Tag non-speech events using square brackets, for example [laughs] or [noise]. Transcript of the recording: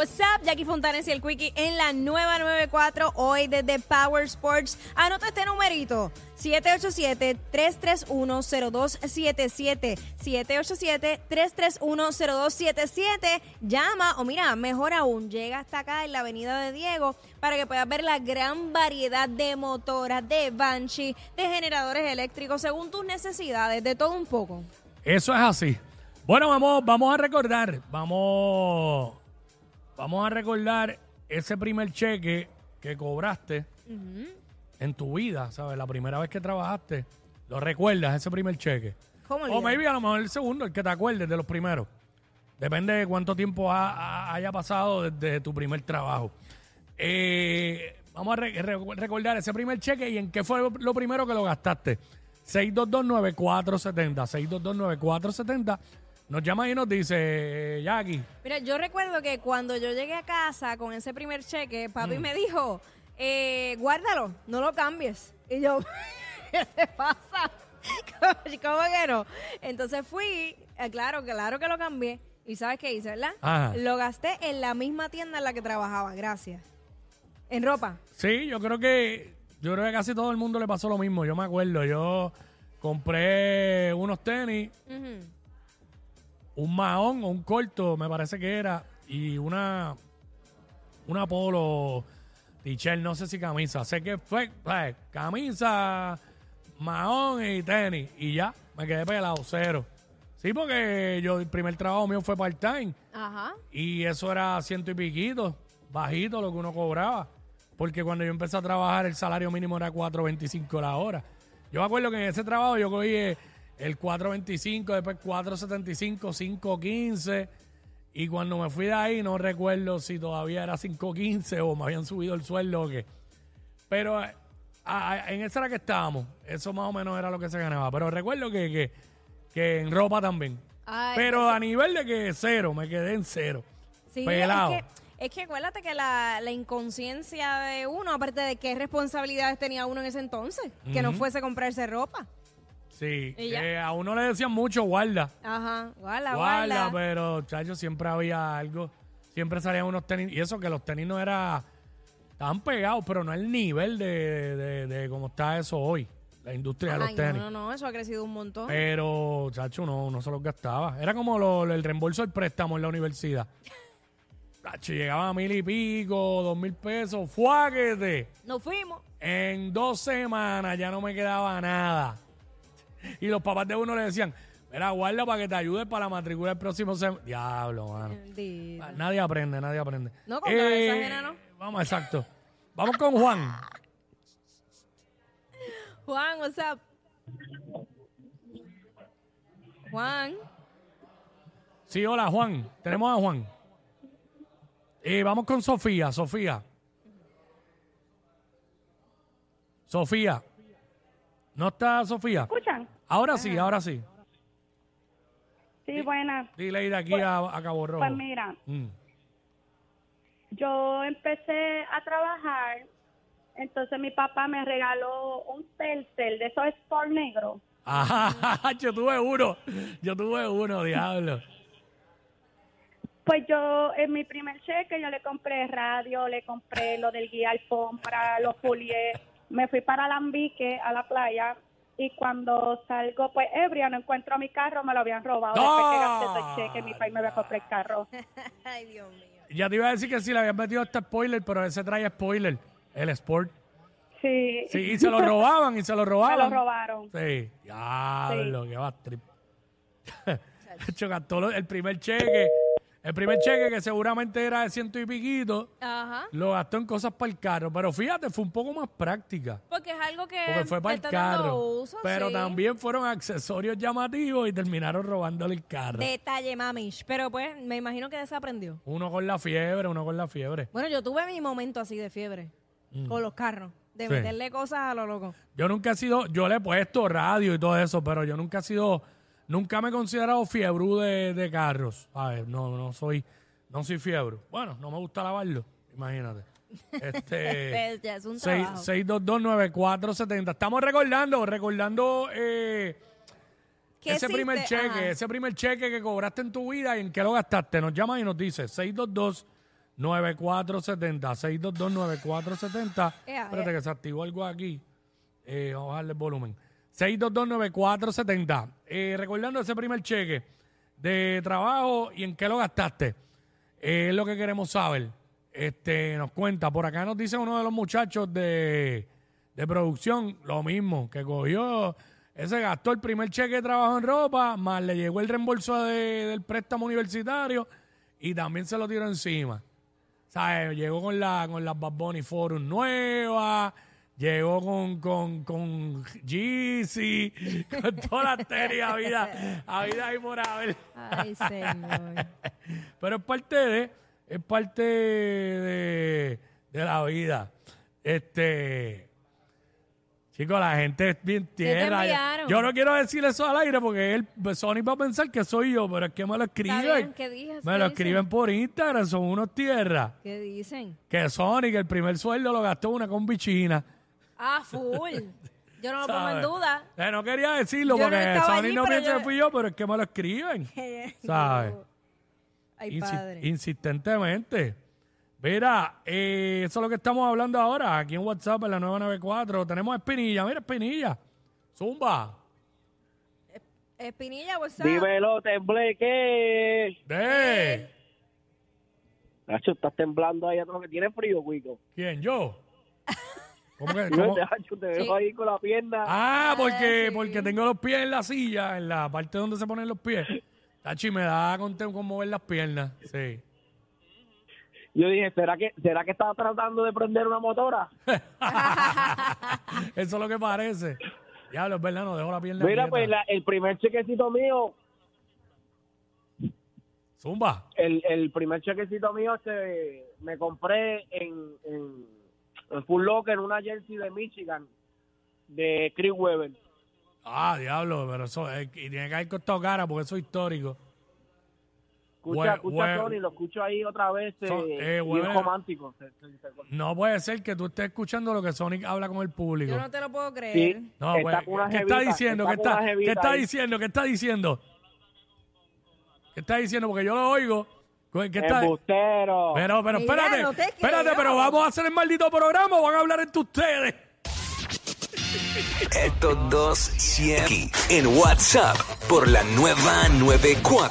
What's up, Jackie Fontanes y el Quickie en la nueva 94, hoy desde Power Sports. Anota este numerito, 787-331-0277. 787-331-0277. Llama o mira, mejor aún, llega hasta acá en la avenida de Diego para que puedas ver la gran variedad de motoras, de Banshee, de generadores eléctricos, según tus necesidades, de todo un poco. Eso es así. Bueno, vamos, vamos a recordar, vamos, vamos a recordar ese primer cheque que cobraste en tu vida, ¿sabes? La primera vez que trabajaste, ¿lo recuerdas ese primer cheque? ¿Cómo O olvidar? maybe a lo mejor el segundo, el que te acuerdes de los primeros. Depende de cuánto tiempo ha- ha- haya pasado desde tu primer trabajo. Eh, vamos a re- re- recordar ese primer cheque y en qué fue lo- lo primero que lo gastaste. 6229470. 6229470. Nos llama y nos dice, Jackie. Mira, yo recuerdo que cuando yo llegué a casa con ese primer cheque, papi Mm. me dijo, eh, guárdalo, no lo cambies. Y yo, [laughs] ¿qué te pasa? [laughs] ¿Cómo que no? Entonces fui, eh, claro, claro que lo cambié. ¿Y sabes qué hice, verdad? Ajá. Lo gasté en la misma tienda en la que trabajaba, gracias. En ropa. Sí, yo creo que yo creo que casi todo el mundo le pasó lo mismo. Yo me acuerdo, yo compré unos tenis, Ujú. Un mahón o un corto, me parece que era, y una una polo t-shirt, no sé si camisa. Sé que fue pues, camisa, mahón y tenis. Y ya, me quedé pelado, cero. Sí, porque yo el primer trabajo mío fue part-time. Ajá. Y eso era ciento y piquito, bajito lo que uno cobraba. Porque cuando yo empecé a trabajar el salario mínimo era 4.25 la hora. Yo me acuerdo que en ese trabajo yo cogí eh, el 4.25, después 4.75, 5.15. Y cuando me fui de ahí no recuerdo si todavía era 5.15 o me habían subido el sueldo o qué. Pero eh, a- a- en esa era que estábamos. Eso más o menos era lo que se ganaba. Pero recuerdo que, que, que en ropa también. Ay, Pero a nivel de que cero, me quedé en cero. Sí, pelado. Es que, es que acuérdate que la, la inconsciencia de uno, aparte de qué responsabilidades tenía uno en ese entonces, que no fuese a comprarse ropa. Sí, eh, a uno le decían mucho guarda. Ajá, guarda, Guarda, guarda. pero chacho, siempre había algo. Siempre salían unos tenis. Y eso que los tenis no era. Estaban pegados, pero no al nivel de, de, de cómo está eso hoy. La industria de los tenis. no, no, no, eso ha crecido un montón. Pero, chacho, no, no se los gastaba. Era como lo- el reembolso del préstamo en la universidad. [laughs] Chacho, llegaba a mil y pico, dos mil pesos. ¡Fuáquete! Nos fuimos. En dos semanas ya no me quedaba nada. Y los papás de uno le decían, mira, guarda para que te ayude para la matrícula el próximo semestre. Diablo, mano. Bendito. Nadie aprende, nadie aprende. Eh, No, con cabeza ajena, ¿no? Vamos, exacto. Vamos con Juan. Juan, what's up? Juan. Sí, hola, Juan. Tenemos a Juan. Y vamos con Sofía, Sofía. Sofía. ¿No está Sofía? escuchan? Ahora sí, ahora sí. Sí, buena. Dile ir de aquí a, a Cabo Rojo. Pues mira, Mm. yo empecé a trabajar, entonces mi papá me regaló un tercer de esos sport negros. Ajá, [laughs] yo tuve uno. Yo tuve uno, diablo. Pues yo, en mi primer cheque, yo le compré radio, le compré lo del guía alfombra, los folies. Me fui para Lambique, a la playa, y cuando salgo, pues ebria, no encuentro mi carro, me lo habían robado. Después que gasté todo el cheque, mi país me había comprado el carro. [laughs] Ay, Dios mío. Ya te iba a decir que sí le habían metido este spoiler, pero ese trae spoiler, el Sport. Sí, Sí, y se lo robaban, y se lo [laughs] robaban. lo robaron. Sí, diablo, qué va trip. [laughs] Hecho, gastó lo- el primer cheque, el primer cheque que seguramente era de ciento y piquito, Ajá. lo gastó en cosas para el carro. Pero fíjate, fue un poco más práctica. Porque es algo que Porque fue para el está dando carro. uso, pero sí. también fueron accesorios llamativos y terminaron robándole el carro. Detalle, mamish. Pero pues, me imagino que desaprendió. Uno con la fiebre, uno con la fiebre. Bueno, yo tuve mi momento así de fiebre con los carros, de Mm. Sí. meterle cosas a lo loco. Yo nunca he sido, yo le he puesto radio y todo eso, pero yo nunca he sido, nunca me he considerado fiebre de, de carros. A ver, no, no soy, no soy fiebre. Bueno, no me gusta lavarlo, imagínate. [laughs] Este, Pues ya es un seis- trabajo. 6229470. Estamos recordando, recordando eh, ¿Qué ese primer cheque, Ajá. ese primer cheque que cobraste en tu vida y en qué lo gastaste. Nos llamas y nos dice 9470. 622-9470. Ea, Espérate ea. que se activó algo aquí. Eh, vamos a bajarle el volumen. 622-9470. Eh, recordando ese primer cheque de trabajo y en qué lo gastaste. Eh, es lo que queremos saber. Este, nos cuenta, por acá nos dice uno de los muchachos de, de producción, lo mismo, que cogió, ese gastó el primer cheque de trabajo en ropa, más le llegó el reembolso de- del préstamo universitario y también se lo tiró encima. ¿Sabes? Llegó con, la, con las Bad Bunny Forum nuevas, llegó con, con, con Yeezy, con todas las tenis, habida, habida y por haber. Ay, señor. Pero es parte de, es parte de, de la vida. Este, chicos, la gente es bien tierra. Yo, no quiero decir eso al aire porque él, Sony va a pensar que soy yo, pero es que me lo escriben. bien, ¿qué dices? Me ¿Qué lo dicen? escriben por Instagram, son unos tierras. ¿Qué dicen? Que Sony, que el primer sueldo lo gastó una con bichina. Ah, full. Yo no lo pongo en ¿sabes? duda. Eh, no quería decirlo Yo no porque estaba Sony allí, no pero piensa yo- que fui yo, pero es que me lo escriben. [laughs] ¿Sabes? Ay, Insi- padre. insistentemente. Mira, eh, eso es lo que estamos hablando ahora, aquí en WhatsApp, en la 994. Tenemos a Espinilla, mira Espinilla. Zumba. Espinilla, WhatsApp. Dímelo, tembleque. De. Nacho, estás temblando ahí atrás que tiene frío, Wico. ¿Quién? ¿Yo? ¿Cómo que- [laughs] cómo? te, Nacho, te veo Sí. ahí con la pierna. Ah, porque, sí. porque tengo los pies en la silla, en la parte donde se ponen los pies. Tachi, me da con, con mover las piernas. Sí. Yo dije, ¿será que, ¿será que estaba tratando de prender una motora? [laughs] Eso es lo que parece. Diablo, es verdad, no dejo la pierna. Mira, quieta. pues la- el primer chequecito mío, Zumba. el, el primer chequecito mío este, me compré en, en, en Full Locker una jersey de Michigan de Chris Webber. Ah, diablo, pero eso es- y tiene que haber costado cara porque eso es histórico. Escucha, Hue- escucha Tony, lo escucho ahí otra vez, eh, Son- eh, Webber- romántico. No puede ser que tú estés escuchando lo que Sonic habla con el público. Yo no te lo puedo creer. Sí. No, Está pues, ¿qué jevita, está diciendo? está ¿Qué está, ¿qué está diciendo? ¿Qué está diciendo? ¿Qué está diciendo? Porque yo lo oigo. ¿Qué está? Embustero. Pero, pero Mira, espérate, no te espérate, creo. pero vamos a hacer el maldito programa o van a hablar entre ustedes. Estos dos siempre aquí en WhatsApp por la nueva 94.